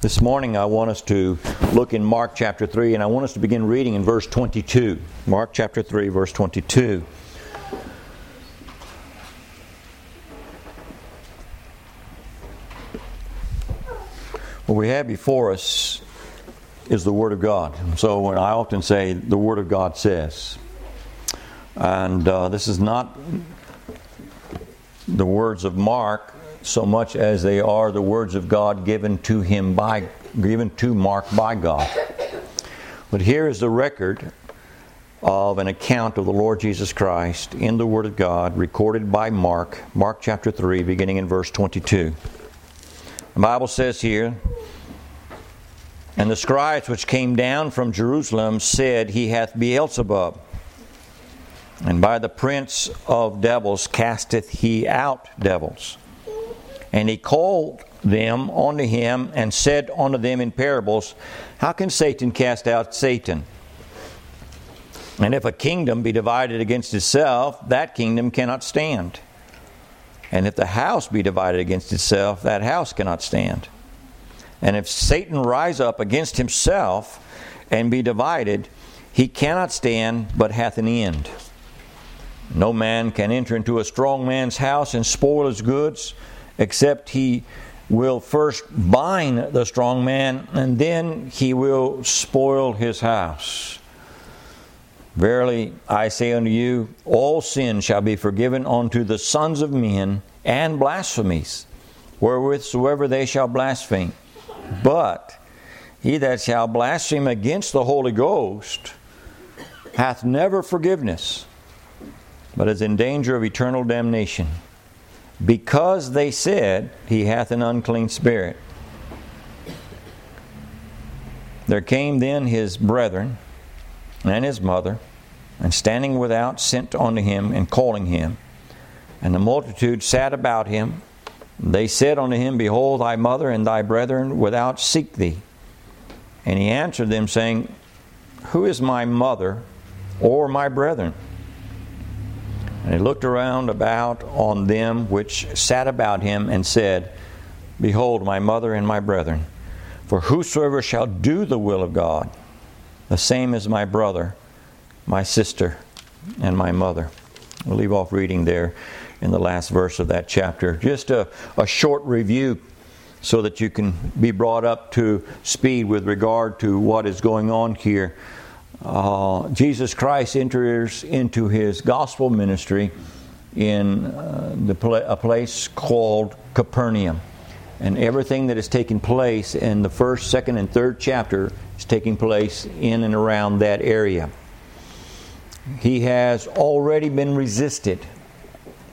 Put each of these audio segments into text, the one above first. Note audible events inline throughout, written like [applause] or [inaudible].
This morning, I want us to look in Mark chapter 3, and I want us to begin reading in verse 22. Mark chapter 3, verse 22. What we have before us is the Word of God. So when I often say, the Word of God says. And uh, this is not the words of Mark so much as they are the words of God given to him by given to Mark by God. But here is the record of an account of the Lord Jesus Christ in the Word of God recorded by Mark, Mark chapter 3, beginning in verse 22. The Bible says here, And the scribes which came down from Jerusalem said, He hath Beelzebub, and by the prince of devils casteth he out devils. And he called them unto him and said unto them in parables, How can Satan cast out Satan? And if a kingdom be divided against itself, that kingdom cannot stand. And if the house be divided against itself, that house cannot stand. And if Satan rise up against himself and be divided, he cannot stand, but hath an end. No man can enter into a strong man's house and spoil his goods except he will first bind the strong man, and then he will spoil his house. Verily I say unto you, all sin shall be forgiven unto the sons of men, and blasphemies, wherewithsoever they shall blaspheme. But he that shall blaspheme against the Holy Ghost hath never forgiveness, but is in danger of eternal damnation because they said, He hath an unclean spirit. There came then his brethren and his mother, and standing without, sent unto him and calling him. And the multitude sat about him. They said unto him, Behold, thy mother and thy brethren without seek thee. And he answered them, saying, Who is my mother or my brethren? And he looked around about on them which sat about him and said, Behold, my mother and my brethren. For whosoever shall do the will of God, the same is my brother, my sister, and my mother. We'll leave off reading there in the last verse of that chapter. Just a, a short review so that you can be brought up to speed with regard to what is going on here uh, Jesus Christ enters into his gospel ministry in uh, the pl- a place called Capernaum. And everything that is taking place in the first, second, and third chapter is taking place in and around that area. He has already been resisted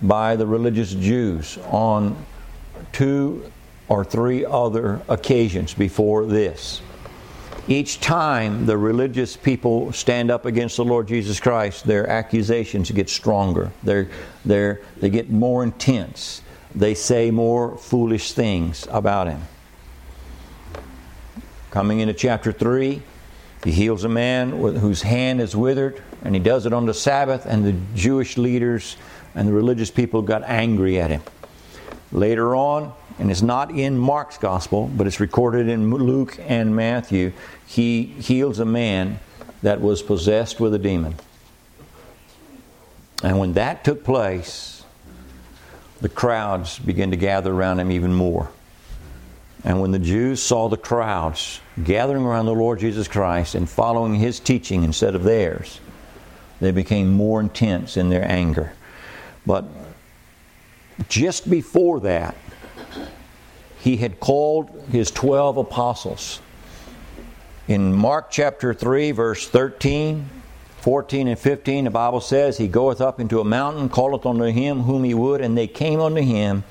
by the religious Jews on two or three other occasions before this each time the religious people stand up against the Lord Jesus Christ, their accusations get stronger. They're, they're, they get more intense. They say more foolish things about him. Coming into chapter 3, he heals a man whose hand is withered, and he does it on the Sabbath, and the Jewish leaders and the religious people got angry at him. Later on, and it's not in Mark's gospel, but it's recorded in Luke and Matthew. He heals a man that was possessed with a demon. And when that took place, the crowds began to gather around him even more. And when the Jews saw the crowds gathering around the Lord Jesus Christ and following his teaching instead of theirs, they became more intense in their anger. But just before that, he had called his 12 apostles. In Mark chapter 3, verse 13, 14, and 15, the Bible says, He goeth up into a mountain, calleth unto him whom he would, and they came unto him,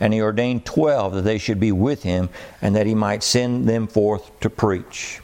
and he ordained 12 that they should be with him, and that he might send them forth to preach.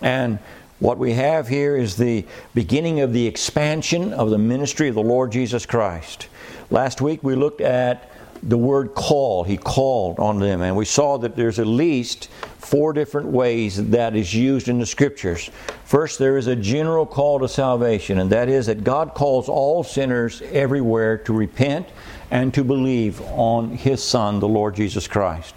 And what we have here is the beginning of the expansion of the ministry of the Lord Jesus Christ. Last week we looked at the word call. He called on them. And we saw that there's at least four different ways that is used in the scriptures. First, there is a general call to salvation, and that is that God calls all sinners everywhere to repent and to believe on His Son, the Lord Jesus Christ.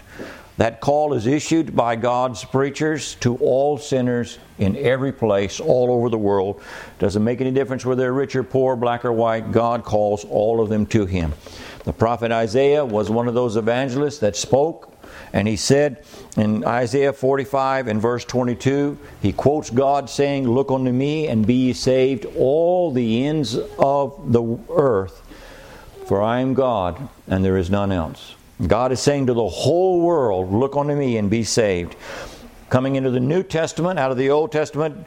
That call is issued by God's preachers to all sinners in every place, all over the world. Doesn't make any difference whether they're rich or poor, black or white. God calls all of them to Him. The prophet Isaiah was one of those evangelists that spoke, and he said in Isaiah 45 and verse 22, he quotes God saying, Look unto me and be ye saved, all the ends of the earth, for I am God, and there is none else. God is saying to the whole world, Look unto me and be saved. Coming into the New Testament, out of the Old Testament,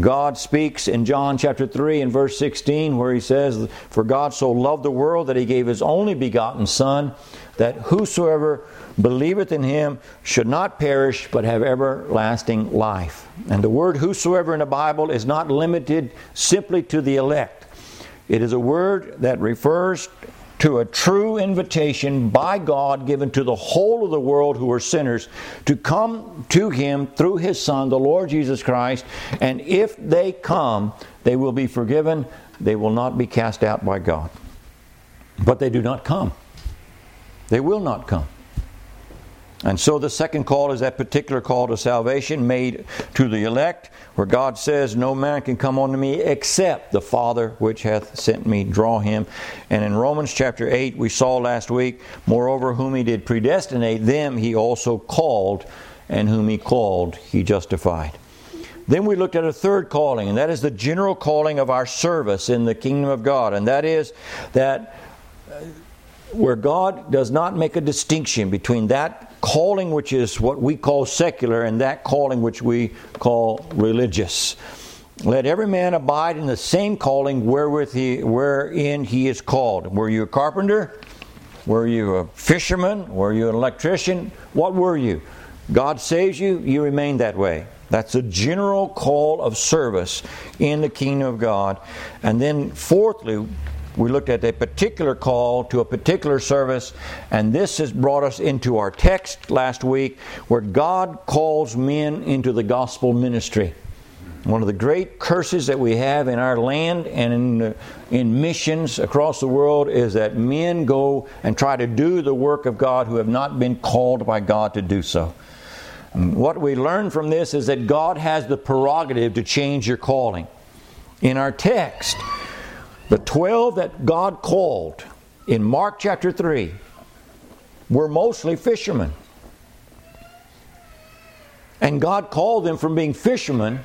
God speaks in John chapter 3 and verse 16, where he says, For God so loved the world that he gave his only begotten Son, that whosoever believeth in him should not perish, but have everlasting life. And the word whosoever in the Bible is not limited simply to the elect. It is a word that refers to a true invitation by God given to the whole of the world who are sinners to come to Him through His Son, the Lord Jesus Christ. And if they come, they will be forgiven, they will not be cast out by God. But they do not come. They will not come. And so the second call is that particular call to salvation made to the elect, where God says, No man can come unto me except the Father which hath sent me draw him. And in Romans chapter 8, we saw last week, Moreover, whom he did predestinate, them he also called, and whom he called, he justified. Then we looked at a third calling, and that is the general calling of our service in the kingdom of God, and that is that where God does not make a distinction between that calling which is what we call secular and that calling which we call religious. Let every man abide in the same calling wherewith he, wherein he is called. Were you a carpenter? Were you a fisherman? Were you an electrician? What were you? God saves you, you remain that way. That's a general call of service in the kingdom of God. And then, fourthly, we looked at a particular call to a particular service, and this has brought us into our text last week where God calls men into the gospel ministry. One of the great curses that we have in our land and in, in missions across the world is that men go and try to do the work of God who have not been called by God to do so. what we learn from this is that God has the prerogative to change your calling. In our text, the 12 that God called in Mark chapter 3 were mostly fishermen. And God called them from being fishermen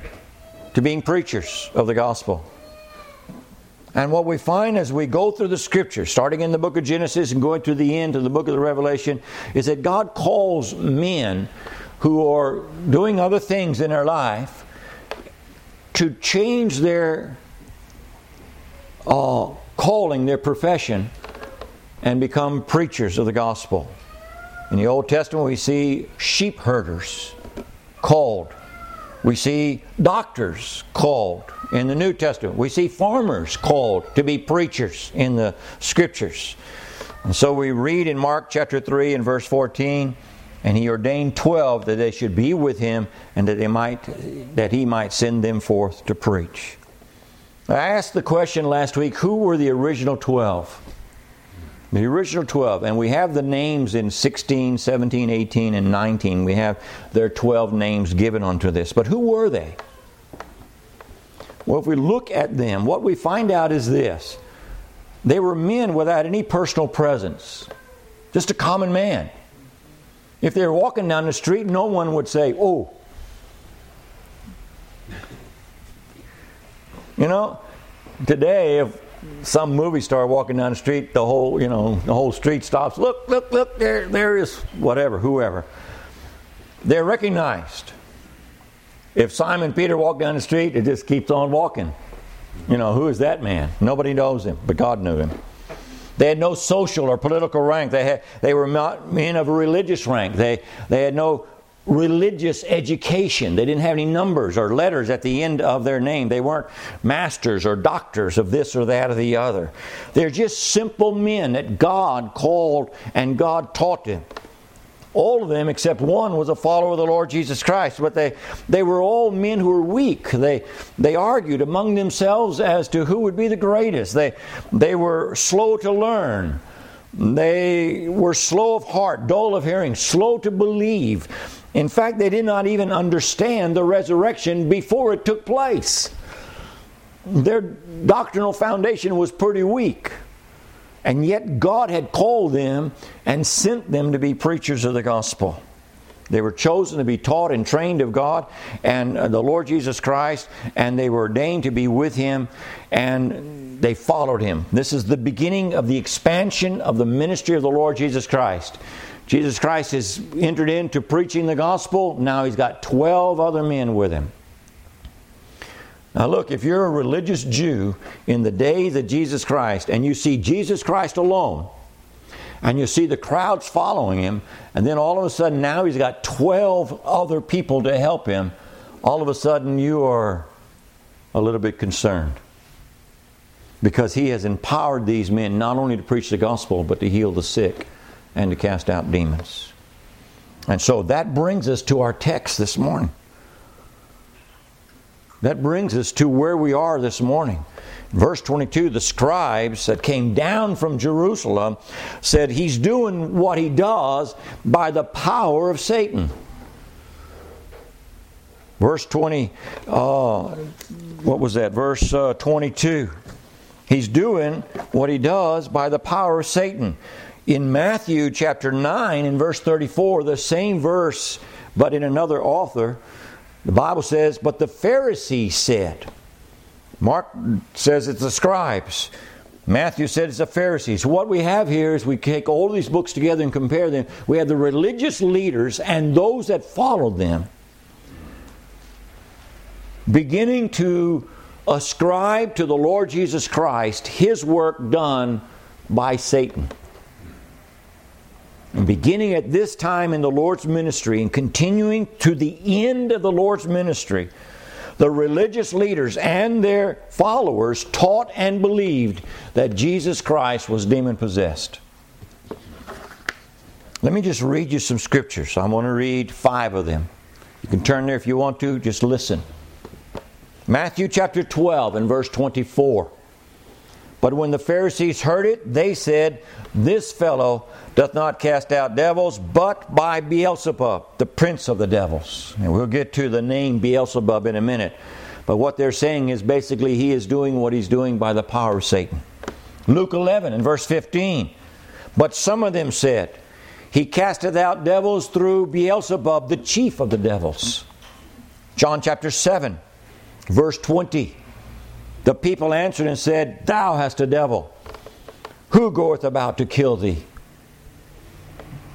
to being preachers of the gospel. And what we find as we go through the scripture, starting in the book of Genesis and going to the end of the book of the Revelation, is that God calls men who are doing other things in their life to change their uh, calling, their profession, and become preachers of the gospel. In the Old Testament, we see sheep herders called. We see doctors called in the New Testament. We see farmers called to be preachers in the scriptures. And so we read in Mark chapter 3 and verse 14, and he ordained 12 that they should be with him and that they might that he might send them forth to preach. I asked the question last week who were the original 12? The original 12, and we have the names in 16, 17, 18, and 19. We have their 12 names given unto this. But who were they? Well, if we look at them, what we find out is this they were men without any personal presence, just a common man. If they were walking down the street, no one would say, Oh, You know, today if some movie star walking down the street, the whole you know the whole street stops. Look, look, look! There, there is whatever, whoever. They're recognized. If Simon Peter walked down the street, it just keeps on walking. You know, who is that man? Nobody knows him, but God knew him. They had no social or political rank. They, had, they were not men of a religious rank. They, they had no religious education. They didn't have any numbers or letters at the end of their name. They weren't masters or doctors of this or that or the other. They're just simple men that God called and God taught them. All of them, except one, was a follower of the Lord Jesus Christ. But they, they were all men who were weak. They, they argued among themselves as to who would be the greatest. They, they were slow to learn. They were slow of heart, dull of hearing, slow to believe. In fact, they did not even understand the resurrection before it took place. Their doctrinal foundation was pretty weak. And yet, God had called them and sent them to be preachers of the gospel. They were chosen to be taught and trained of God and uh, the Lord Jesus Christ, and they were ordained to be with Him, and they followed Him. This is the beginning of the expansion of the ministry of the Lord Jesus Christ. Jesus Christ has entered into preaching the gospel. Now he's got 12 other men with him. Now, look, if you're a religious Jew in the days of Jesus Christ and you see Jesus Christ alone, and you see the crowds following him, and then all of a sudden now he's got 12 other people to help him, all of a sudden you are a little bit concerned. Because he has empowered these men not only to preach the gospel, but to heal the sick and to cast out demons. And so that brings us to our text this morning. That brings us to where we are this morning. Verse 22 the scribes that came down from Jerusalem said, He's doing what he does by the power of Satan. Verse 20, uh, what was that? Verse uh, 22. He's doing what he does by the power of Satan. In Matthew chapter 9, in verse 34, the same verse, but in another author, the Bible says, But the Pharisees said, Mark says it's the scribes. Matthew said it's the Pharisees. What we have here is we take all these books together and compare them. We have the religious leaders and those that followed them beginning to ascribe to the Lord Jesus Christ his work done by Satan. Beginning at this time in the Lord's ministry and continuing to the end of the Lord's ministry, the religious leaders and their followers taught and believed that Jesus Christ was demon possessed. Let me just read you some scriptures. I'm going to read five of them. You can turn there if you want to, just listen. Matthew chapter 12 and verse 24. But when the Pharisees heard it, they said, This fellow doth not cast out devils, but by Beelzebub, the prince of the devils. And we'll get to the name Beelzebub in a minute. But what they're saying is basically he is doing what he's doing by the power of Satan. Luke 11 and verse 15. But some of them said, He casteth out devils through Beelzebub, the chief of the devils. John chapter 7, verse 20. The people answered and said, Thou hast a devil. Who goeth about to kill thee?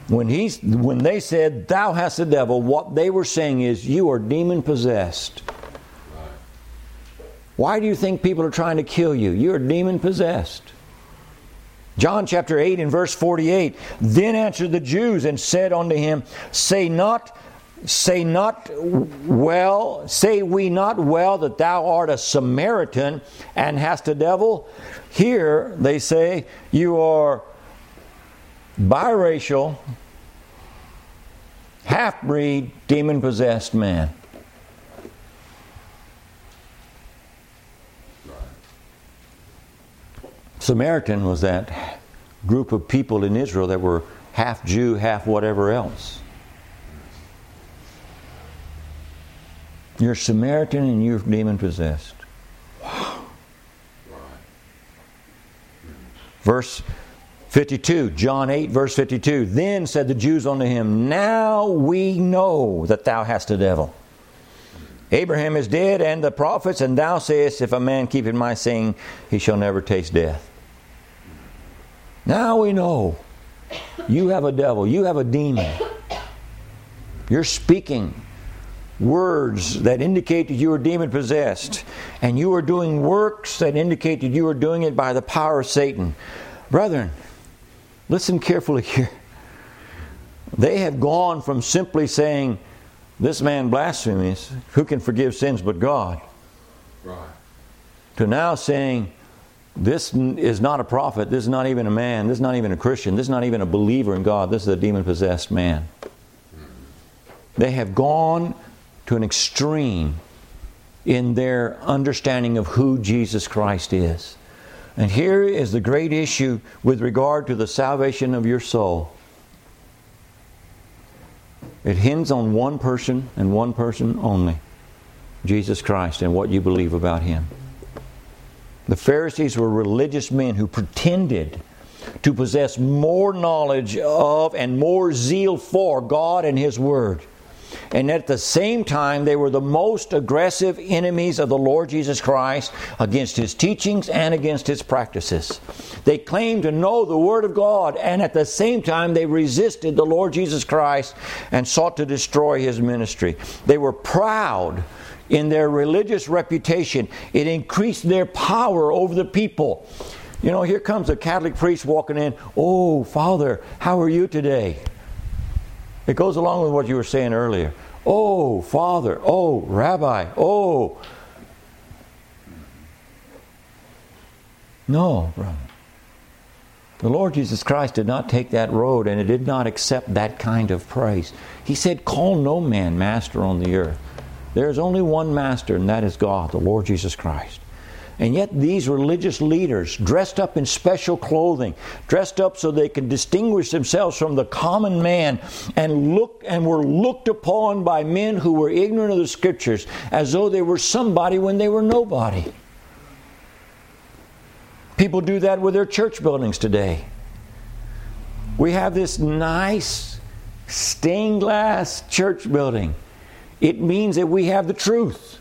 When, he, when they said, Thou hast a devil, what they were saying is, You are demon possessed. Why do you think people are trying to kill you? You're demon possessed. John chapter 8 and verse 48 Then answered the Jews and said unto him, Say not, say not well, say we not well that thou art a Samaritan and hast a devil? Here they say, You are biracial, half breed, demon possessed man. Samaritan was that group of people in Israel that were half Jew, half whatever else. You're Samaritan and you're demon possessed. Wow. Verse 52, John 8, verse 52. Then said the Jews unto him, Now we know that thou hast a devil. Abraham is dead, and the prophets, and thou sayest, If a man keep in my saying, he shall never taste death. Now we know you have a devil, you have a demon. You're speaking words that indicate that you are demon possessed, and you are doing works that indicate that you are doing it by the power of Satan. Brethren, Listen carefully here. They have gone from simply saying, This man blasphemies, who can forgive sins but God? Right. To now saying, This is not a prophet, this is not even a man, this is not even a Christian, this is not even a believer in God, this is a demon possessed man. Hmm. They have gone to an extreme in their understanding of who Jesus Christ is. And here is the great issue with regard to the salvation of your soul. It hinges on one person and one person only Jesus Christ and what you believe about Him. The Pharisees were religious men who pretended to possess more knowledge of and more zeal for God and His Word. And at the same time, they were the most aggressive enemies of the Lord Jesus Christ against his teachings and against his practices. They claimed to know the Word of God, and at the same time, they resisted the Lord Jesus Christ and sought to destroy his ministry. They were proud in their religious reputation, it increased their power over the people. You know, here comes a Catholic priest walking in. Oh, Father, how are you today? It goes along with what you were saying earlier. Oh, Father. Oh, Rabbi. Oh. No, brother. The Lord Jesus Christ did not take that road and it did not accept that kind of praise. He said, Call no man master on the earth. There is only one master, and that is God, the Lord Jesus Christ. And yet, these religious leaders, dressed up in special clothing, dressed up so they can distinguish themselves from the common man, and look and were looked upon by men who were ignorant of the scriptures as though they were somebody when they were nobody. People do that with their church buildings today. We have this nice stained glass church building it means that we have the truth.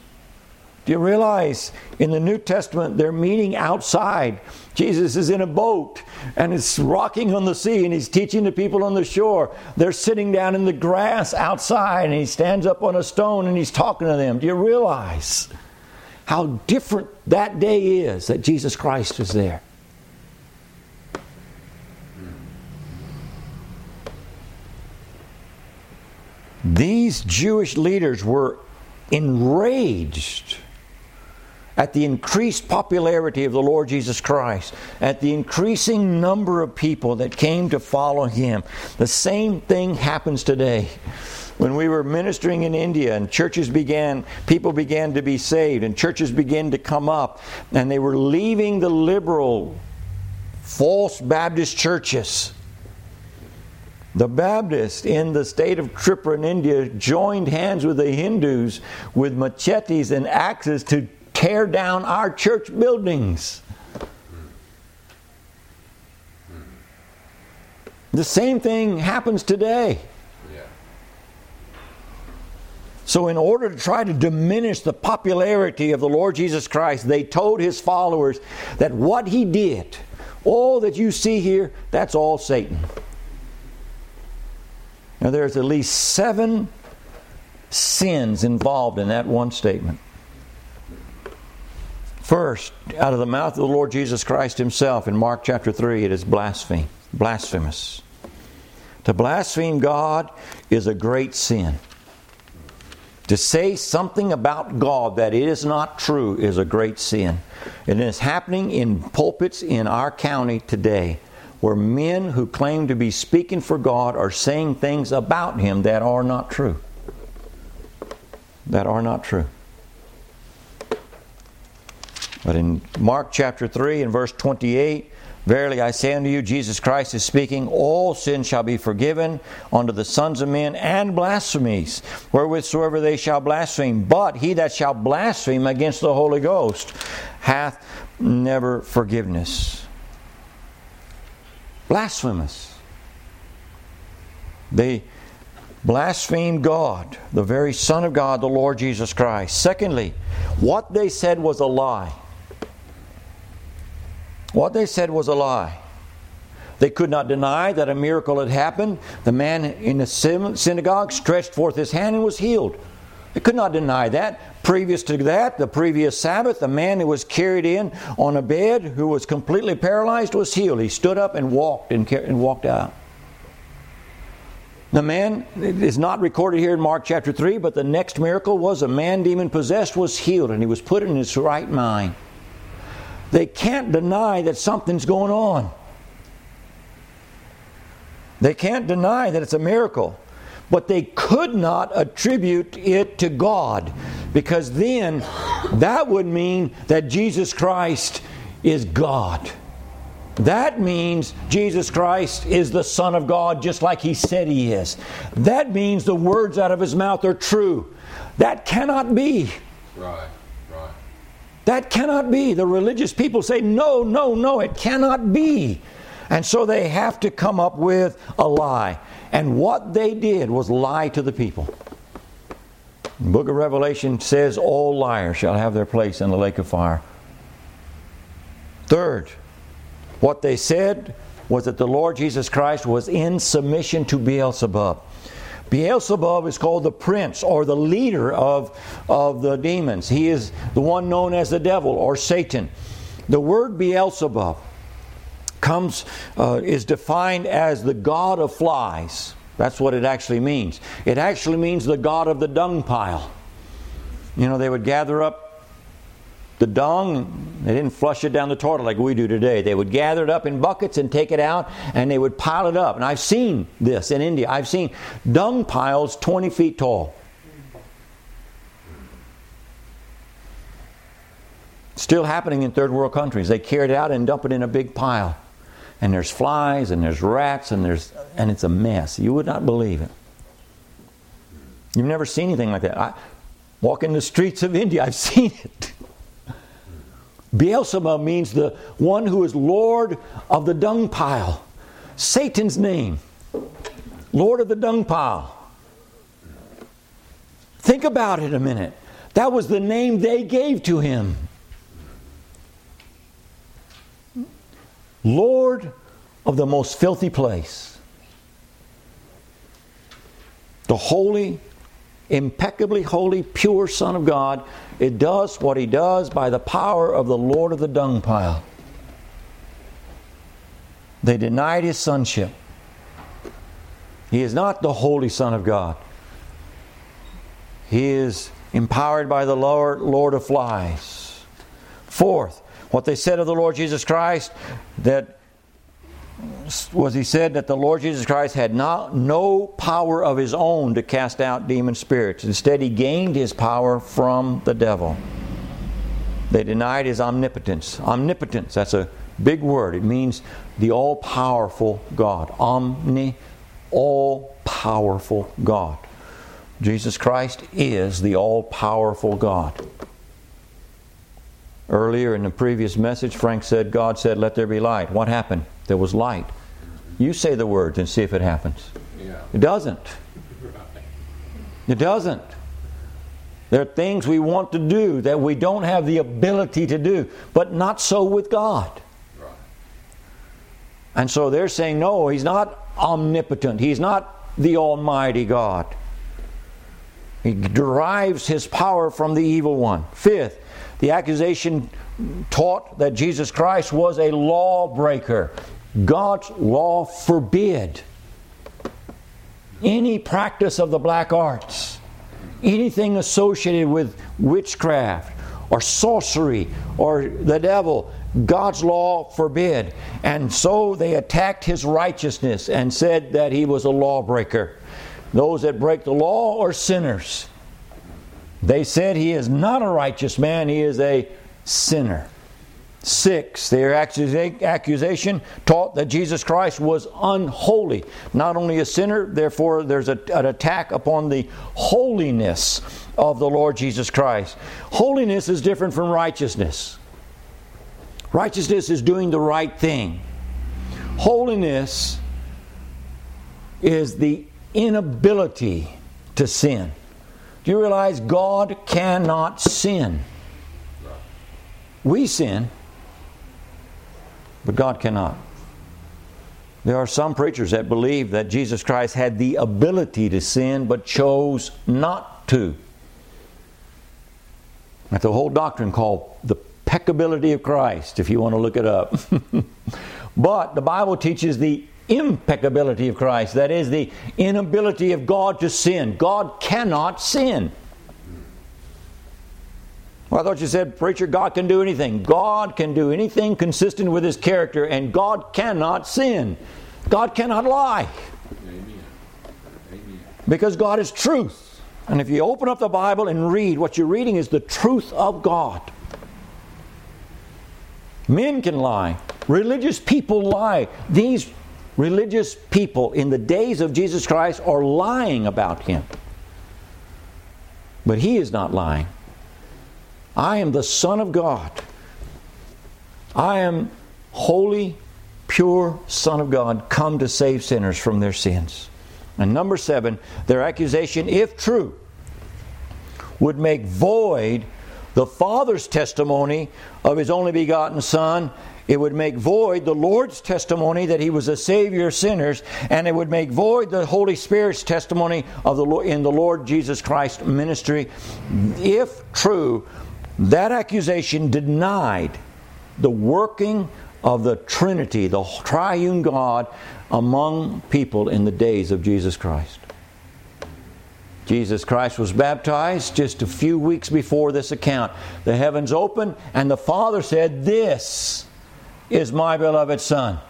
Do you realize in the New Testament they're meeting outside? Jesus is in a boat and it's rocking on the sea and he's teaching the people on the shore. They're sitting down in the grass outside and he stands up on a stone and he's talking to them. Do you realize how different that day is that Jesus Christ is there? These Jewish leaders were enraged at the increased popularity of the Lord Jesus Christ, at the increasing number of people that came to follow him. The same thing happens today. When we were ministering in India and churches began, people began to be saved and churches began to come up, and they were leaving the liberal, false Baptist churches the Baptists in the state of Tripura in India joined hands with the Hindus with machetes and axes to tear down our church buildings. The same thing happens today. So, in order to try to diminish the popularity of the Lord Jesus Christ, they told his followers that what he did, all that you see here, that's all Satan. Now, there's at least seven sins involved in that one statement. First, out of the mouth of the Lord Jesus Christ Himself in Mark chapter 3, it is blasphemy, blasphemous. To blaspheme God is a great sin. To say something about God that is not true is a great sin. And it's happening in pulpits in our county today where men who claim to be speaking for God are saying things about Him that are not true. That are not true. But in Mark chapter 3 and verse 28, Verily I say unto you, Jesus Christ is speaking, all sins shall be forgiven unto the sons of men and blasphemies, wherewithsoever they shall blaspheme. But he that shall blaspheme against the Holy Ghost hath never forgiveness blasphemous. They blasphemed God, the very Son of God, the Lord Jesus Christ. Secondly, what they said was a lie. What they said was a lie. They could not deny that a miracle had happened. The man in the synagogue stretched forth his hand and was healed. They could not deny that. Previous to that, the previous Sabbath, the man who was carried in on a bed who was completely paralyzed was healed. He stood up and walked and, and walked out. The man is not recorded here in Mark chapter 3, but the next miracle was a man demon possessed was healed and he was put in his right mind. They can't deny that something's going on. They can't deny that it's a miracle but they could not attribute it to God because then that would mean that Jesus Christ is God. That means Jesus Christ is the Son of God just like He said He is. That means the words out of His mouth are true. That cannot be. Right. That cannot be. The religious people say, no, no, no, it cannot be. And so they have to come up with a lie. And what they did was lie to the people. The book of Revelation says, All liars shall have their place in the lake of fire. Third, what they said was that the Lord Jesus Christ was in submission to Beelzebub. Beelzebub is called the prince or the leader of, of the demons. He is the one known as the devil or Satan. The word Beelzebub comes uh, is defined as the god of flies. That's what it actually means. It actually means the god of the dung pile. You know, they would gather up the dung, they didn't flush it down the toilet like we do today. They would gather it up in buckets and take it out and they would pile it up. And I've seen this in India. I've seen dung piles 20 feet tall. Still happening in third world countries. They carry it out and dump it in a big pile. And there's flies and there's rats and there's and it's a mess. You would not believe it. You've never seen anything like that. I walk in the streets of India, I've seen it. Beelzebub means the one who is Lord of the dung pile. Satan's name. Lord of the dung pile. Think about it a minute. That was the name they gave to him. Lord of the most filthy place. The holy, impeccably holy, pure Son of God it does what he does by the power of the Lord of the dung pile. They denied his sonship. He is not the Holy Son of God. He is empowered by the Lord, Lord of flies. Fourth, what they said of the Lord Jesus Christ, that was he said that the Lord Jesus Christ had not, no power of his own to cast out demon spirits. Instead, he gained his power from the devil. They denied his omnipotence. Omnipotence, that's a big word. It means the all powerful God. Omni, all powerful God. Jesus Christ is the all powerful God. Earlier in the previous message, Frank said, God said, Let there be light. What happened? There was light. You say the words and see if it happens. Yeah. It doesn't. It doesn't. There are things we want to do that we don't have the ability to do, but not so with God. Right. And so they're saying, no, He's not omnipotent. He's not the Almighty God. He derives His power from the evil one. Fifth, the accusation taught that Jesus Christ was a lawbreaker. God's law forbid any practice of the black arts, anything associated with witchcraft or sorcery or the devil. God's law forbid. And so they attacked his righteousness and said that he was a lawbreaker. Those that break the law are sinners. They said he is not a righteous man, he is a sinner. Six, their accusation taught that Jesus Christ was unholy, not only a sinner, therefore, there's a, an attack upon the holiness of the Lord Jesus Christ. Holiness is different from righteousness. Righteousness is doing the right thing, holiness is the inability to sin. Do you realize God cannot sin? We sin, but God cannot. There are some preachers that believe that Jesus Christ had the ability to sin but chose not to. That's a whole doctrine called the peccability of Christ, if you want to look it up. [laughs] but the Bible teaches the impeccability of Christ. That is the inability of God to sin. God cannot sin. Well, I thought you said, Preacher, God can do anything. God can do anything consistent with His character, and God cannot sin. God cannot lie. Amen. Amen. Because God is truth. And if you open up the Bible and read, what you're reading is the truth of God. Men can lie. Religious people lie. These religious people in the days of Jesus Christ are lying about him. But he is not lying. I am the Son of God. I am holy, pure Son of God, come to save sinners from their sins. And number seven, their accusation, if true, would make void the Father's testimony of His only begotten Son. It would make void the Lord's testimony that He was a Savior of sinners, and it would make void the Holy Spirit's testimony of the in the Lord Jesus Christ ministry. If true, that accusation denied the working of the Trinity, the triune God, among people in the days of Jesus Christ. Jesus Christ was baptized just a few weeks before this account. The heavens opened, and the Father said, This is my beloved Son.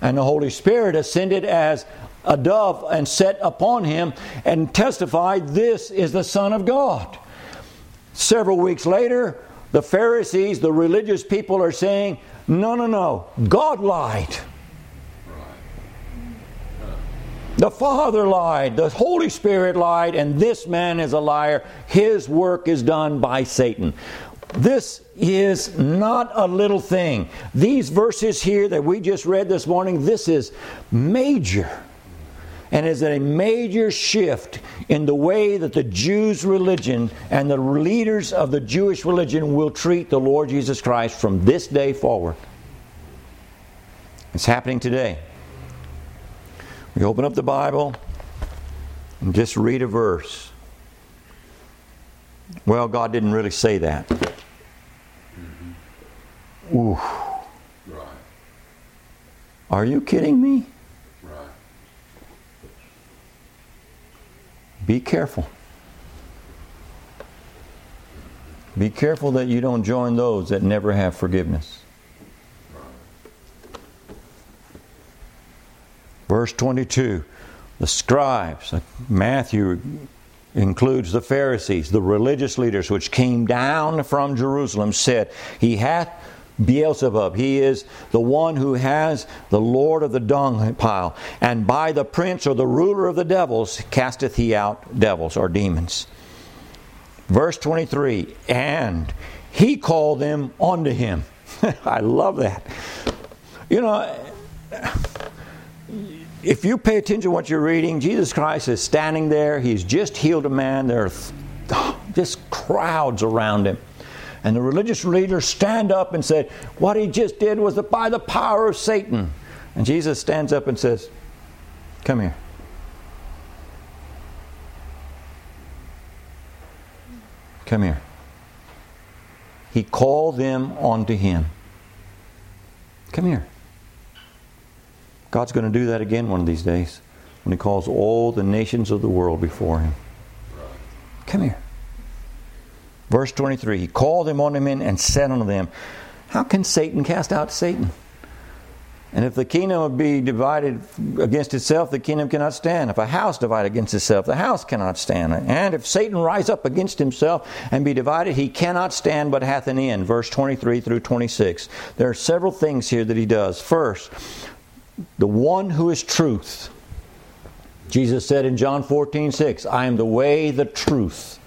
And the Holy Spirit ascended as a dove and set upon him and testified, This is the Son of God. Several weeks later, the Pharisees, the religious people, are saying, No, no, no, God lied. The Father lied, the Holy Spirit lied, and this man is a liar. His work is done by Satan. This is not a little thing. These verses here that we just read this morning, this is major. And is a major shift in the way that the Jews' religion and the leaders of the Jewish religion will treat the Lord Jesus Christ from this day forward. It's happening today. We open up the Bible and just read a verse. Well, God didn't really say that. Mm-hmm. Ooh. Are you kidding me? Be careful. Be careful that you don't join those that never have forgiveness. Verse 22 the scribes, Matthew includes the Pharisees, the religious leaders which came down from Jerusalem, said, He hath Beelzebub. He is the one who has the Lord of the dung pile. And by the prince or the ruler of the devils casteth he out devils or demons. Verse 23 And he called them unto him. [laughs] I love that. You know, if you pay attention to what you're reading, Jesus Christ is standing there. He's just healed a man. There are just crowds around him. And the religious leaders stand up and said, What he just did was by the power of Satan. And Jesus stands up and says, Come here. Come here. He called them unto him. Come here. God's going to do that again one of these days when He calls all the nations of the world before Him. Come here. Verse 23 He called them unto men and said unto them, How can Satan cast out Satan? And if the kingdom be divided against itself, the kingdom cannot stand. If a house divide against itself, the house cannot stand. And if Satan rise up against himself and be divided, he cannot stand but hath an end. Verse 23 through 26. There are several things here that he does. First, the one who is truth. Jesus said in John 14, 6, I am the way, the truth,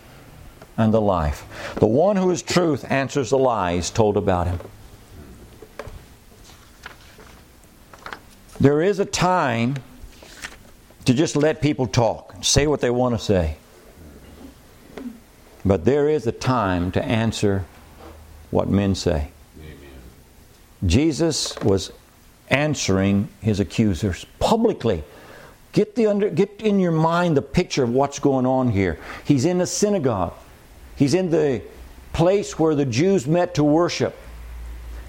and the life. The one who is truth answers the lies told about him. There is a time to just let people talk, say what they want to say. But there is a time to answer what men say. Amen. Jesus was answering his accusers publicly. Get, the under, get in your mind the picture of what's going on here. He's in a synagogue, he's in the place where the Jews met to worship.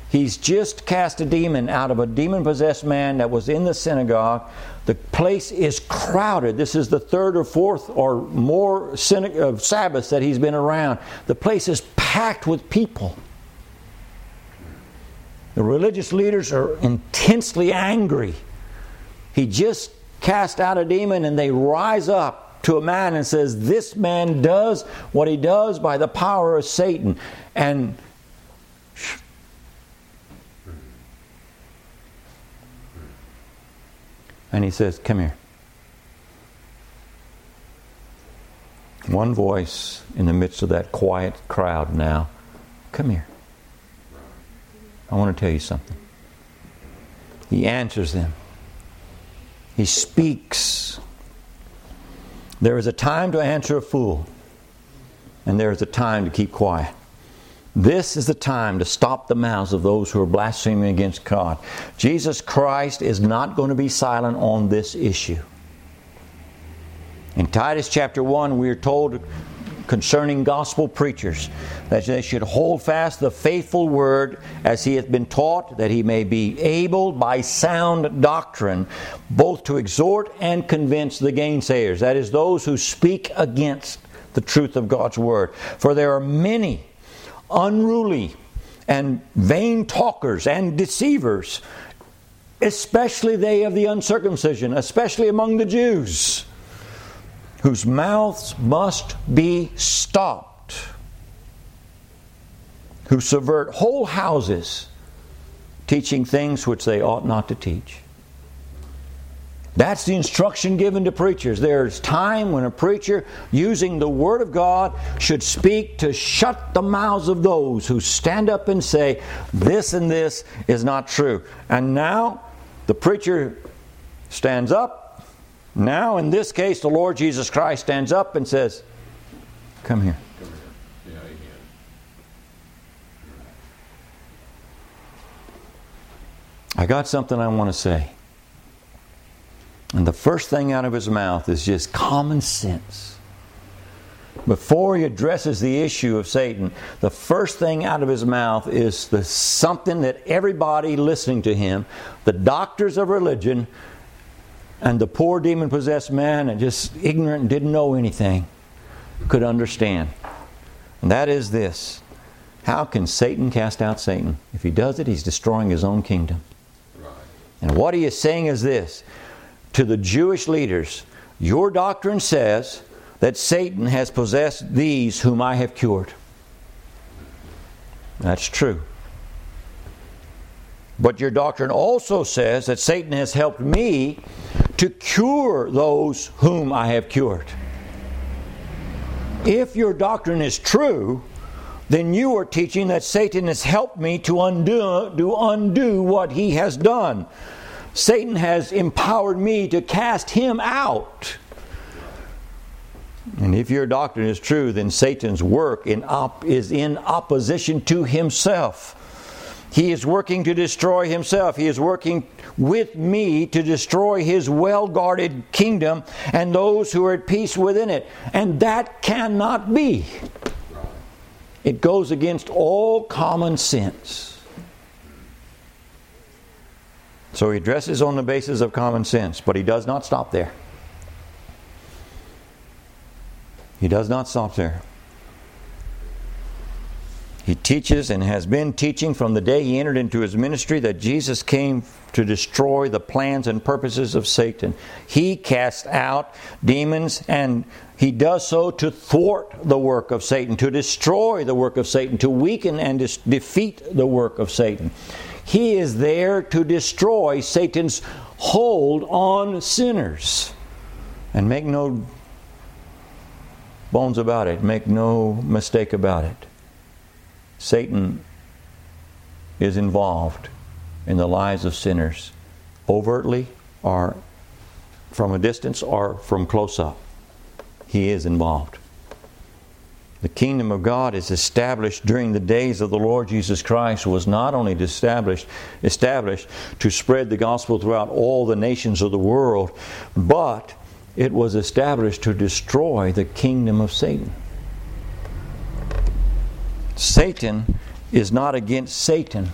He's just cast a demon out of a demon possessed man that was in the synagogue. The place is crowded. This is the third or fourth or more Sabbaths that he's been around. The place is packed with people. The religious leaders are intensely angry. He just cast out a demon and they rise up to a man and says, This man does what he does by the power of Satan. And and he says, Come here. One voice in the midst of that quiet crowd now, Come here. I want to tell you something. He answers them, he speaks. There is a time to answer a fool, and there is a time to keep quiet. This is the time to stop the mouths of those who are blaspheming against God. Jesus Christ is not going to be silent on this issue. In Titus chapter 1, we are told concerning gospel preachers that they should hold fast the faithful word as he hath been taught, that he may be able by sound doctrine both to exhort and convince the gainsayers, that is, those who speak against the truth of God's word. For there are many unruly and vain talkers and deceivers, especially they of the uncircumcision, especially among the Jews, whose mouths must be stopped, who subvert whole houses, teaching things which they ought not to teach. That's the instruction given to preachers. There's time when a preacher, using the Word of God, should speak to shut the mouths of those who stand up and say, This and this is not true. And now the preacher stands up. Now, in this case, the Lord Jesus Christ stands up and says, Come here. I got something I want to say. And the first thing out of his mouth is just common sense. Before he addresses the issue of Satan, the first thing out of his mouth is the something that everybody listening to him, the doctors of religion, and the poor demon possessed man and just ignorant and didn't know anything, could understand. And that is this How can Satan cast out Satan? If he does it, he's destroying his own kingdom. Right. And what he is saying is this to the Jewish leaders Your doctrine says that Satan has possessed these whom I have cured. That's true. But your doctrine also says that Satan has helped me to cure those whom I have cured. If your doctrine is true, then you are teaching that Satan has helped me to undo, to undo what he has done. Satan has empowered me to cast him out. And if your doctrine is true, then Satan's work in op- is in opposition to himself. He is working to destroy himself. He is working with me to destroy his well guarded kingdom and those who are at peace within it. And that cannot be. It goes against all common sense. So he addresses on the basis of common sense, but he does not stop there. He does not stop there. He teaches and has been teaching from the day he entered into his ministry that Jesus came to destroy the plans and purposes of Satan. He casts out demons and he does so to thwart the work of Satan, to destroy the work of Satan, to weaken and dis- defeat the work of Satan. He is there to destroy Satan's hold on sinners. And make no bones about it, make no mistake about it. Satan is involved in the lives of sinners, overtly or from a distance or from close up. He is involved. The kingdom of God is established during the days of the Lord Jesus Christ was not only established established to spread the gospel throughout all the nations of the world, but it was established to destroy the kingdom of Satan. Satan is not against Satan.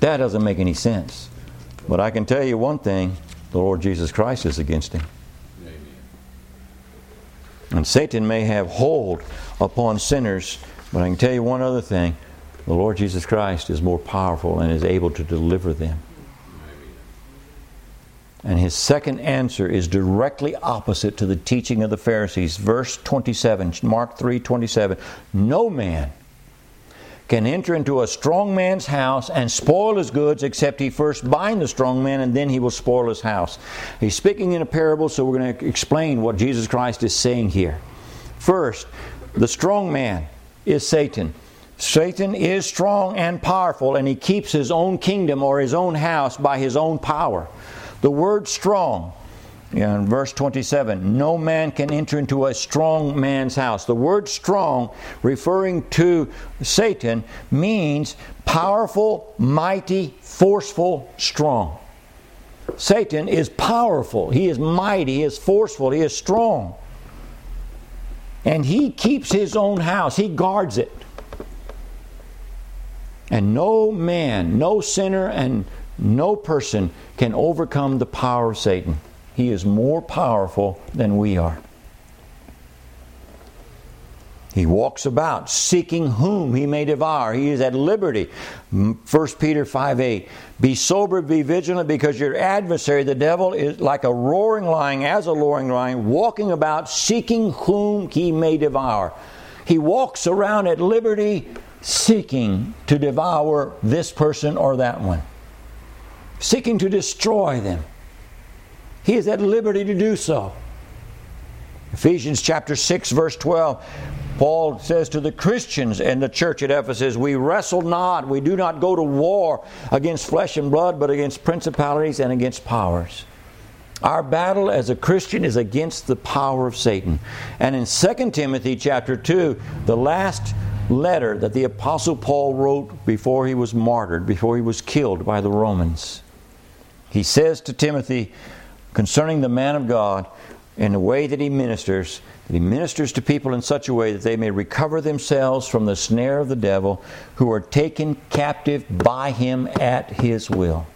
That doesn't make any sense. But I can tell you one thing the Lord Jesus Christ is against him. Amen. And Satan may have hold upon sinners, but I can tell you one other thing the Lord Jesus Christ is more powerful and is able to deliver them. And his second answer is directly opposite to the teaching of the Pharisees. Verse 27, Mark 3 27. No man can enter into a strong man's house and spoil his goods except he first bind the strong man and then he will spoil his house. He's speaking in a parable, so we're going to explain what Jesus Christ is saying here. First, the strong man is Satan. Satan is strong and powerful, and he keeps his own kingdom or his own house by his own power. The word strong in verse 27, no man can enter into a strong man's house. The word strong, referring to Satan, means powerful, mighty, forceful, strong. Satan is powerful, he is mighty, he is forceful, he is strong. And he keeps his own house, he guards it. And no man, no sinner, and no person can overcome the power of Satan. He is more powerful than we are. He walks about seeking whom he may devour. He is at liberty. 1 Peter 5 8. Be sober, be vigilant, because your adversary, the devil, is like a roaring lion, as a roaring lion, walking about seeking whom he may devour. He walks around at liberty seeking to devour this person or that one, seeking to destroy them. He is at liberty to do so. Ephesians chapter 6 verse 12 Paul says to the Christians in the church at Ephesus, We wrestle not, we do not go to war against flesh and blood, but against principalities and against powers. Our battle as a Christian is against the power of Satan. And in 2 Timothy chapter 2, the last letter that the Apostle Paul wrote before he was martyred, before he was killed by the Romans, he says to Timothy, concerning the man of God in the way that he ministers, that he ministers to people in such a way that they may recover themselves from the snare of the devil, who are taken captive by him at his will.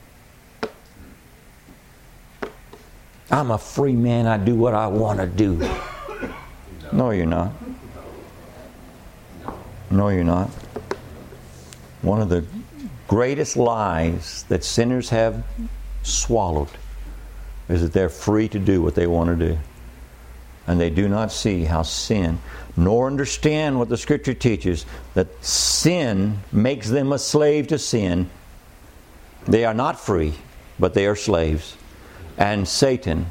I'm a free man, I do what I want to do. No, you're not. No, you're not. One of the greatest lies that sinners have swallowed is that they're free to do what they want to do. And they do not see how sin, nor understand what the Scripture teaches that sin makes them a slave to sin. They are not free, but they are slaves. And Satan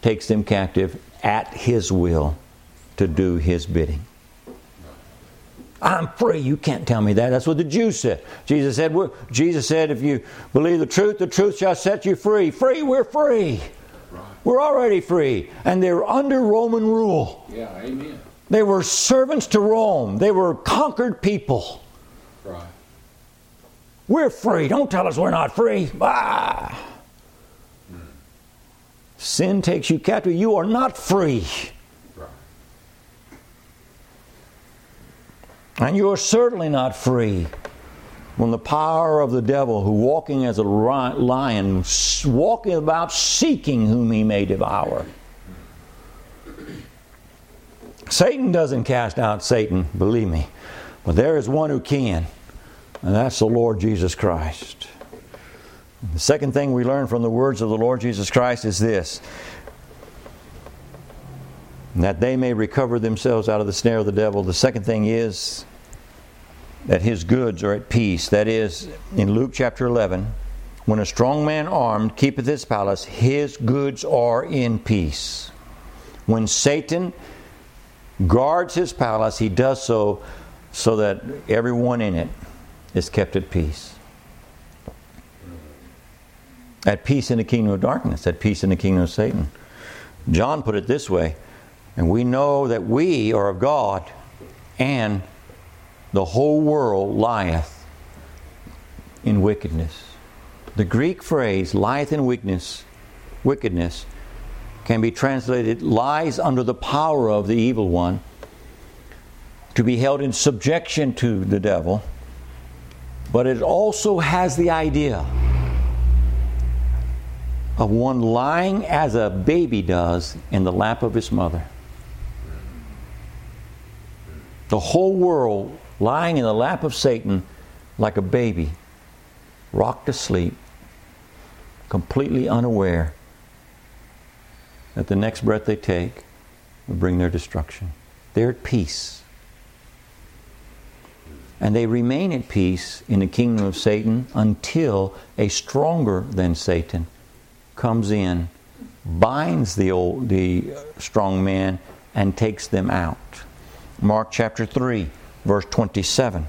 takes them captive at his will to do his bidding. I'm free. You can't tell me that. That's what the Jews said. Jesus said, Jesus said, if you believe the truth, the truth shall set you free. Free, we're free. We're already free. And they're under Roman rule. Yeah, amen. They were servants to Rome, they were conquered people. Right. We're free. Don't tell us we're not free. Ah. Sin takes you captive. You are not free. Right. And you are certainly not free when the power of the devil, who walking as a lion, walking about seeking whom he may devour. Satan doesn't cast out Satan, believe me, but there is one who can, and that's the Lord Jesus Christ. The second thing we learn from the words of the Lord Jesus Christ is this that they may recover themselves out of the snare of the devil. The second thing is that his goods are at peace. That is, in Luke chapter 11, when a strong man armed keepeth his palace, his goods are in peace. When Satan guards his palace, he does so so that everyone in it is kept at peace. At peace in the kingdom of darkness, at peace in the kingdom of Satan. John put it this way, and we know that we are of God and the whole world lieth in wickedness. The Greek phrase lieth in wickedness, wickedness can be translated lies under the power of the evil one, to be held in subjection to the devil, but it also has the idea of one lying as a baby does in the lap of his mother. The whole world lying in the lap of Satan like a baby, rocked asleep, completely unaware that the next breath they take will bring their destruction. They're at peace. And they remain at peace in the kingdom of Satan until a stronger than Satan comes in, binds the old the uh, strong man, and takes them out. Mark chapter 3, verse 27.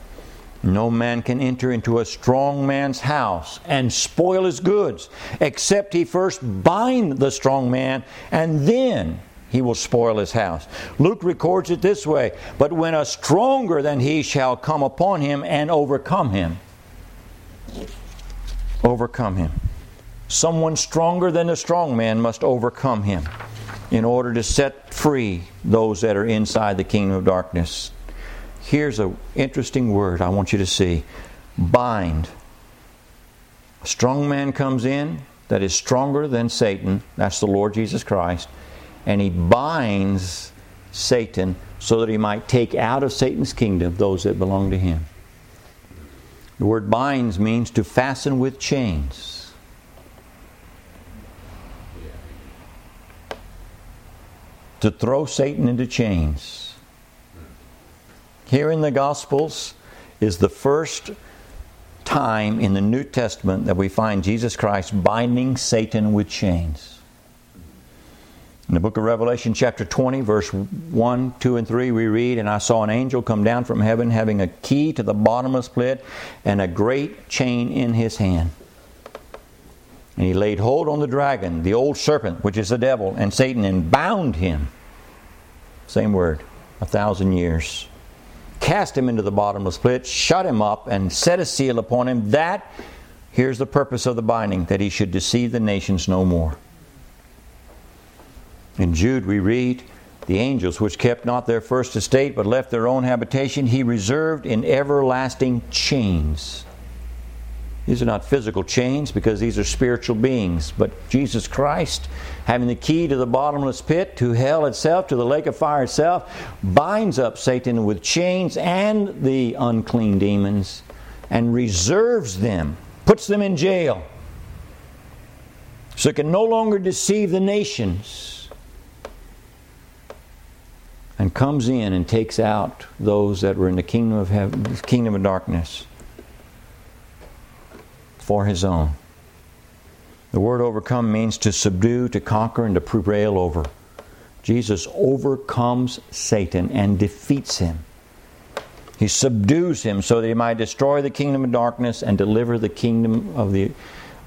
No man can enter into a strong man's house and spoil his goods, except he first bind the strong man, and then he will spoil his house. Luke records it this way But when a stronger than he shall come upon him and overcome him, overcome him. Someone stronger than the strong man must overcome him in order to set free those that are inside the kingdom of darkness. Here's an interesting word I want you to see bind. A strong man comes in that is stronger than Satan, that's the Lord Jesus Christ, and he binds Satan so that he might take out of Satan's kingdom those that belong to him. The word binds means to fasten with chains. To throw Satan into chains. Here in the Gospels is the first time in the New Testament that we find Jesus Christ binding Satan with chains. In the book of Revelation, chapter 20, verse 1, 2, and 3, we read, And I saw an angel come down from heaven having a key to the bottomless pit and a great chain in his hand. And he laid hold on the dragon, the old serpent, which is the devil, and Satan, and bound him. Same word, a thousand years. Cast him into the bottomless pit, shut him up, and set a seal upon him. That, here's the purpose of the binding, that he should deceive the nations no more. In Jude, we read, The angels which kept not their first estate, but left their own habitation, he reserved in everlasting chains. These are not physical chains because these are spiritual beings, but Jesus Christ, having the key to the bottomless pit, to hell itself, to the lake of fire itself, binds up Satan with chains and the unclean demons and reserves them, puts them in jail, so it can no longer deceive the nations and comes in and takes out those that were in the kingdom of heaven, kingdom of darkness for his own. The word overcome means to subdue, to conquer, and to prevail over. Jesus overcomes Satan and defeats him. He subdues him so that he might destroy the kingdom of darkness and deliver the kingdom of the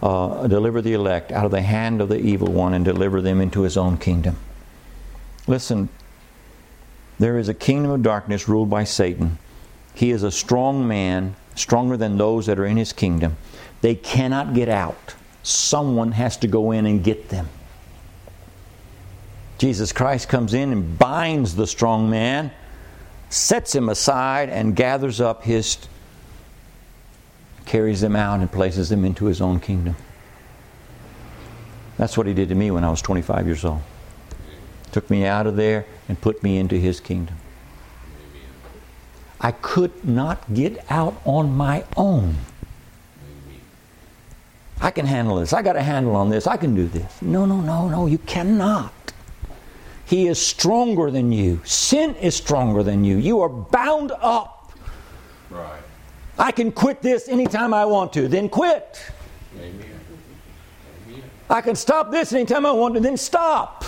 uh, deliver the elect out of the hand of the evil one and deliver them into his own kingdom. Listen, there is a kingdom of darkness ruled by Satan. He is a strong man, stronger than those that are in his kingdom. They cannot get out. Someone has to go in and get them. Jesus Christ comes in and binds the strong man, sets him aside, and gathers up his, carries them out, and places them into his own kingdom. That's what he did to me when I was 25 years old took me out of there and put me into his kingdom. I could not get out on my own. I can handle this. I got a handle on this. I can do this. No, no, no, no, you cannot. He is stronger than you. Sin is stronger than you. You are bound up. Right. I can quit this anytime I want to, then quit. Amen. Amen. I can stop this anytime I want to, then stop.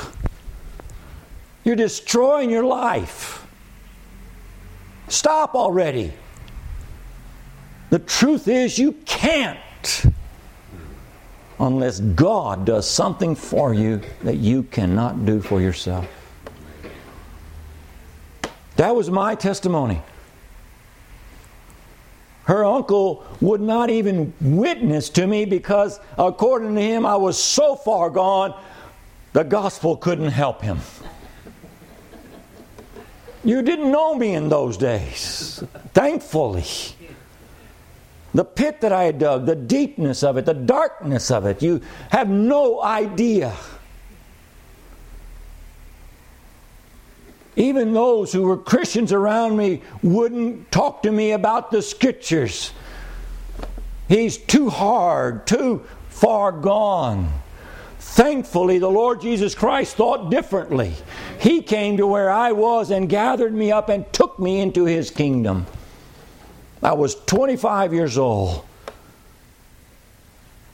You're destroying your life. Stop already. The truth is, you can't unless God does something for you that you cannot do for yourself. That was my testimony. Her uncle would not even witness to me because, according to him, I was so far gone, the gospel couldn't help him. You didn't know me in those days, thankfully. The pit that I had dug, the deepness of it, the darkness of it, you have no idea. Even those who were Christians around me wouldn't talk to me about the scriptures. He's too hard, too far gone. Thankfully, the Lord Jesus Christ thought differently. He came to where I was and gathered me up and took me into His kingdom. I was 25 years old.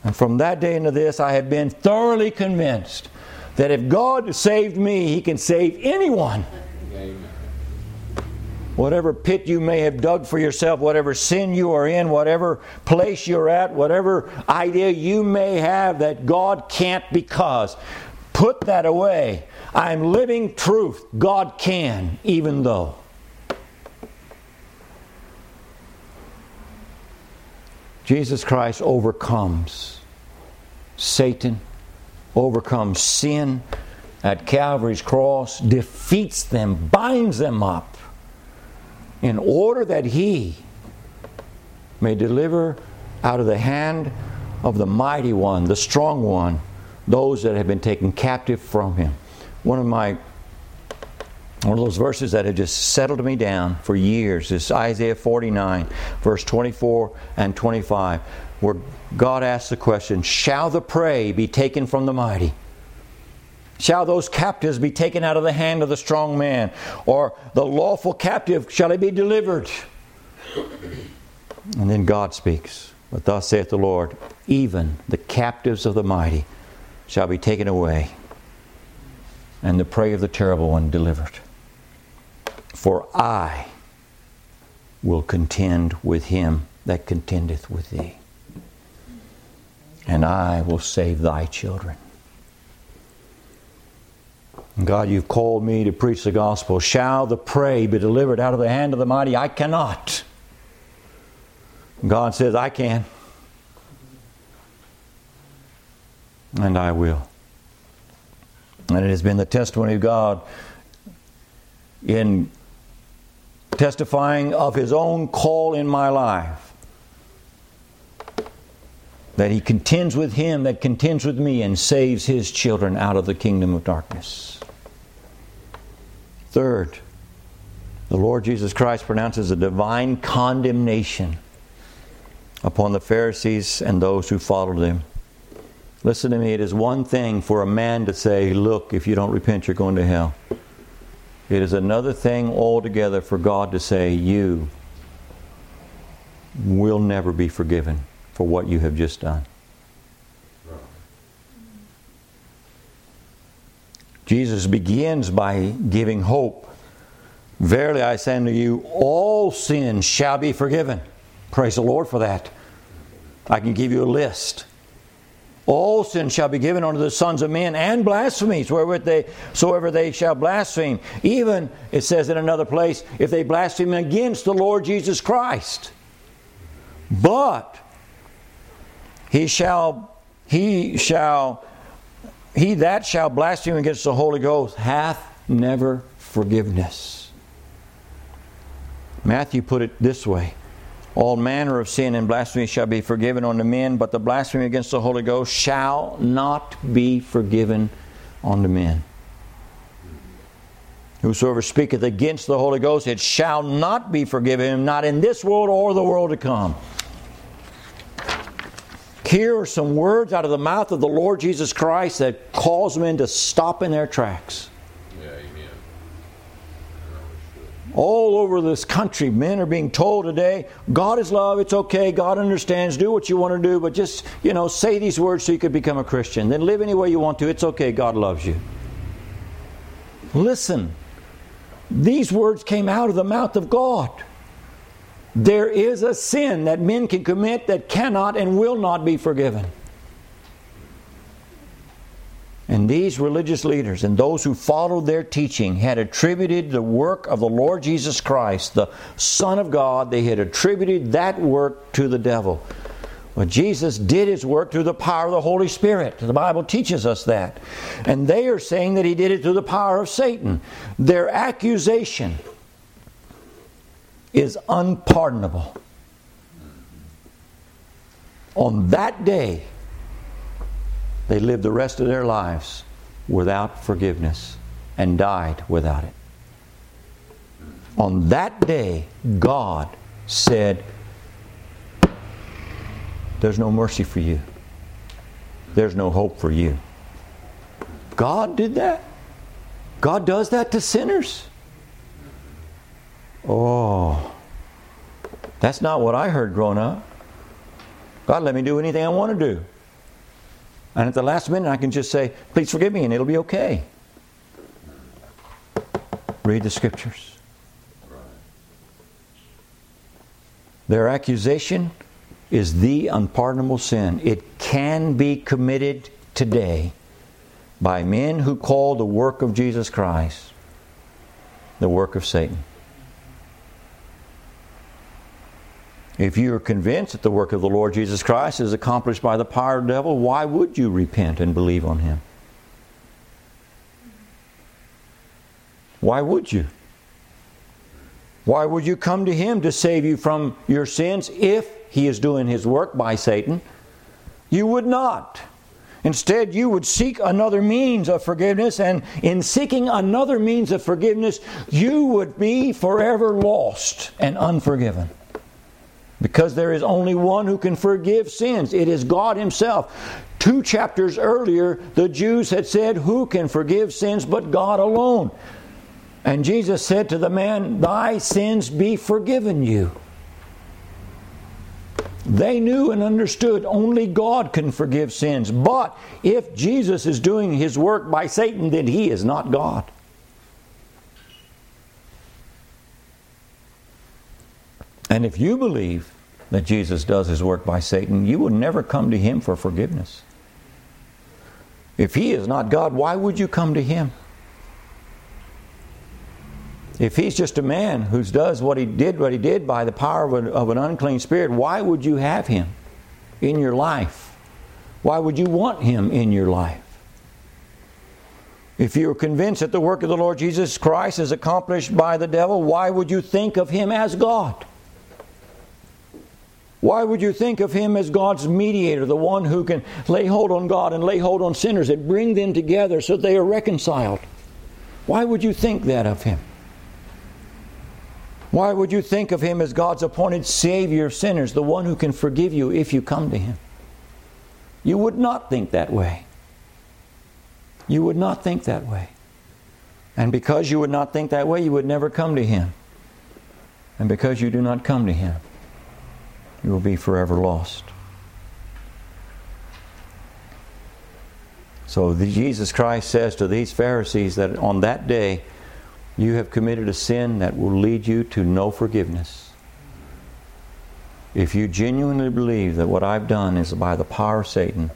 And from that day into this, I have been thoroughly convinced that if God saved me, He can save anyone. Amen. Whatever pit you may have dug for yourself, whatever sin you are in, whatever place you're at, whatever idea you may have that God can't because, put that away. I'm living truth. God can, even though. Jesus Christ overcomes Satan, overcomes sin at Calvary's cross, defeats them, binds them up, in order that he may deliver out of the hand of the mighty one, the strong one, those that have been taken captive from him. One of my one of those verses that have just settled me down for years is Isaiah 49, verse 24 and 25, where God asks the question Shall the prey be taken from the mighty? Shall those captives be taken out of the hand of the strong man? Or the lawful captive, shall he be delivered? And then God speaks. But thus saith the Lord, even the captives of the mighty shall be taken away, and the prey of the terrible one delivered. For I will contend with him that contendeth with thee, and I will save thy children. God, you've called me to preach the gospel. Shall the prey be delivered out of the hand of the mighty? I cannot. God says, I can. And I will. And it has been the testimony of God in testifying of His own call in my life that He contends with Him that contends with me and saves His children out of the kingdom of darkness. Third, the Lord Jesus Christ pronounces a divine condemnation upon the Pharisees and those who followed them. Listen to me, it is one thing for a man to say, Look, if you don't repent, you're going to hell. It is another thing altogether for God to say, You will never be forgiven for what you have just done. Jesus begins by giving hope. Verily I say unto you, all sins shall be forgiven. Praise the Lord for that. I can give you a list. All sins shall be given unto the sons of men, and blasphemies, wherewith they soever they shall blaspheme. Even, it says in another place, if they blaspheme against the Lord Jesus Christ. But he shall he shall he that shall blaspheme against the Holy Ghost hath never forgiveness. Matthew put it this way All manner of sin and blasphemy shall be forgiven unto men, but the blasphemy against the Holy Ghost shall not be forgiven unto men. Whosoever speaketh against the Holy Ghost, it shall not be forgiven him, not in this world or the world to come. Here are some words out of the mouth of the Lord Jesus Christ that cause men to stop in their tracks. Yeah, amen. All over this country, men are being told today, God is love, it's okay, God understands, do what you want to do, but just, you know, say these words so you could become a Christian. Then live any way you want to, it's okay, God loves you. Listen, these words came out of the mouth of God. There is a sin that men can commit that cannot and will not be forgiven. And these religious leaders and those who followed their teaching had attributed the work of the Lord Jesus Christ, the Son of God, they had attributed that work to the devil. But Jesus did his work through the power of the Holy Spirit. The Bible teaches us that. And they are saying that he did it through the power of Satan. Their accusation is unpardonable. On that day, they lived the rest of their lives without forgiveness and died without it. On that day, God said, There's no mercy for you. There's no hope for you. God did that. God does that to sinners. Oh, That's not what I heard growing up. God let me do anything I want to do. And at the last minute, I can just say, Please forgive me, and it'll be okay. Read the scriptures. Their accusation is the unpardonable sin. It can be committed today by men who call the work of Jesus Christ the work of Satan. If you are convinced that the work of the Lord Jesus Christ is accomplished by the power of the devil, why would you repent and believe on Him? Why would you? Why would you come to Him to save you from your sins if He is doing His work by Satan? You would not. Instead, you would seek another means of forgiveness, and in seeking another means of forgiveness, you would be forever lost and unforgiven. Because there is only one who can forgive sins. It is God Himself. Two chapters earlier, the Jews had said, Who can forgive sins but God alone? And Jesus said to the man, Thy sins be forgiven you. They knew and understood only God can forgive sins. But if Jesus is doing his work by Satan, then he is not God. And if you believe that Jesus does his work by Satan, you will never come to him for forgiveness. If he is not God, why would you come to him? If he's just a man who does what he did, what he did by the power of an, of an unclean spirit, why would you have him in your life? Why would you want him in your life? If you're convinced that the work of the Lord Jesus Christ is accomplished by the devil, why would you think of him as God? Why would you think of him as God's mediator, the one who can lay hold on God and lay hold on sinners and bring them together so they are reconciled? Why would you think that of him? Why would you think of him as God's appointed Savior of sinners, the one who can forgive you if you come to him? You would not think that way. You would not think that way. And because you would not think that way, you would never come to him. And because you do not come to him, you will be forever lost. So the, Jesus Christ says to these Pharisees that on that day, you have committed a sin that will lead you to no forgiveness. If you genuinely believe that what I've done is by the power of Satan,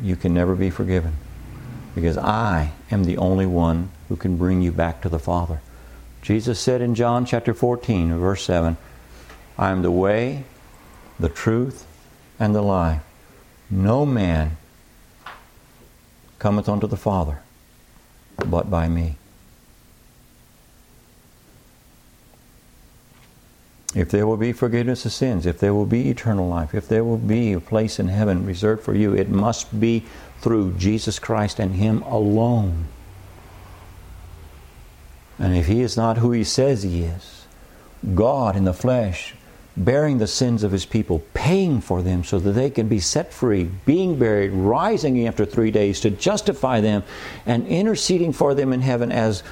you can never be forgiven. Because I am the only one who can bring you back to the Father. Jesus said in John chapter 14, verse 7, I am the way, the truth, and the life. No man cometh unto the Father but by me. if there will be forgiveness of sins, if there will be eternal life, if there will be a place in heaven reserved for you, it must be through Jesus Christ and Him alone. And if He is not who He says He is, God in the flesh, bearing the sins of His people, paying for them so that they can be set free, being buried, rising after three days to justify them, and interceding for them in heaven as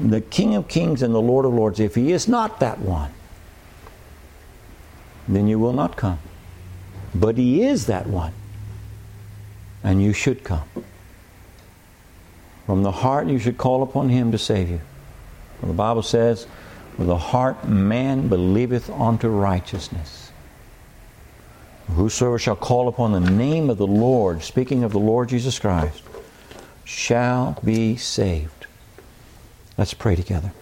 the King of Kings and the Lord of Lords, if He is not that one, then you will not come. But He is that one. And you should come. From the heart, you should call upon Him to save you. Well, the Bible says, with the heart man believeth unto righteousness. Whosoever shall call upon the name of the Lord, speaking of the Lord Jesus Christ, shall be saved. Let's pray together.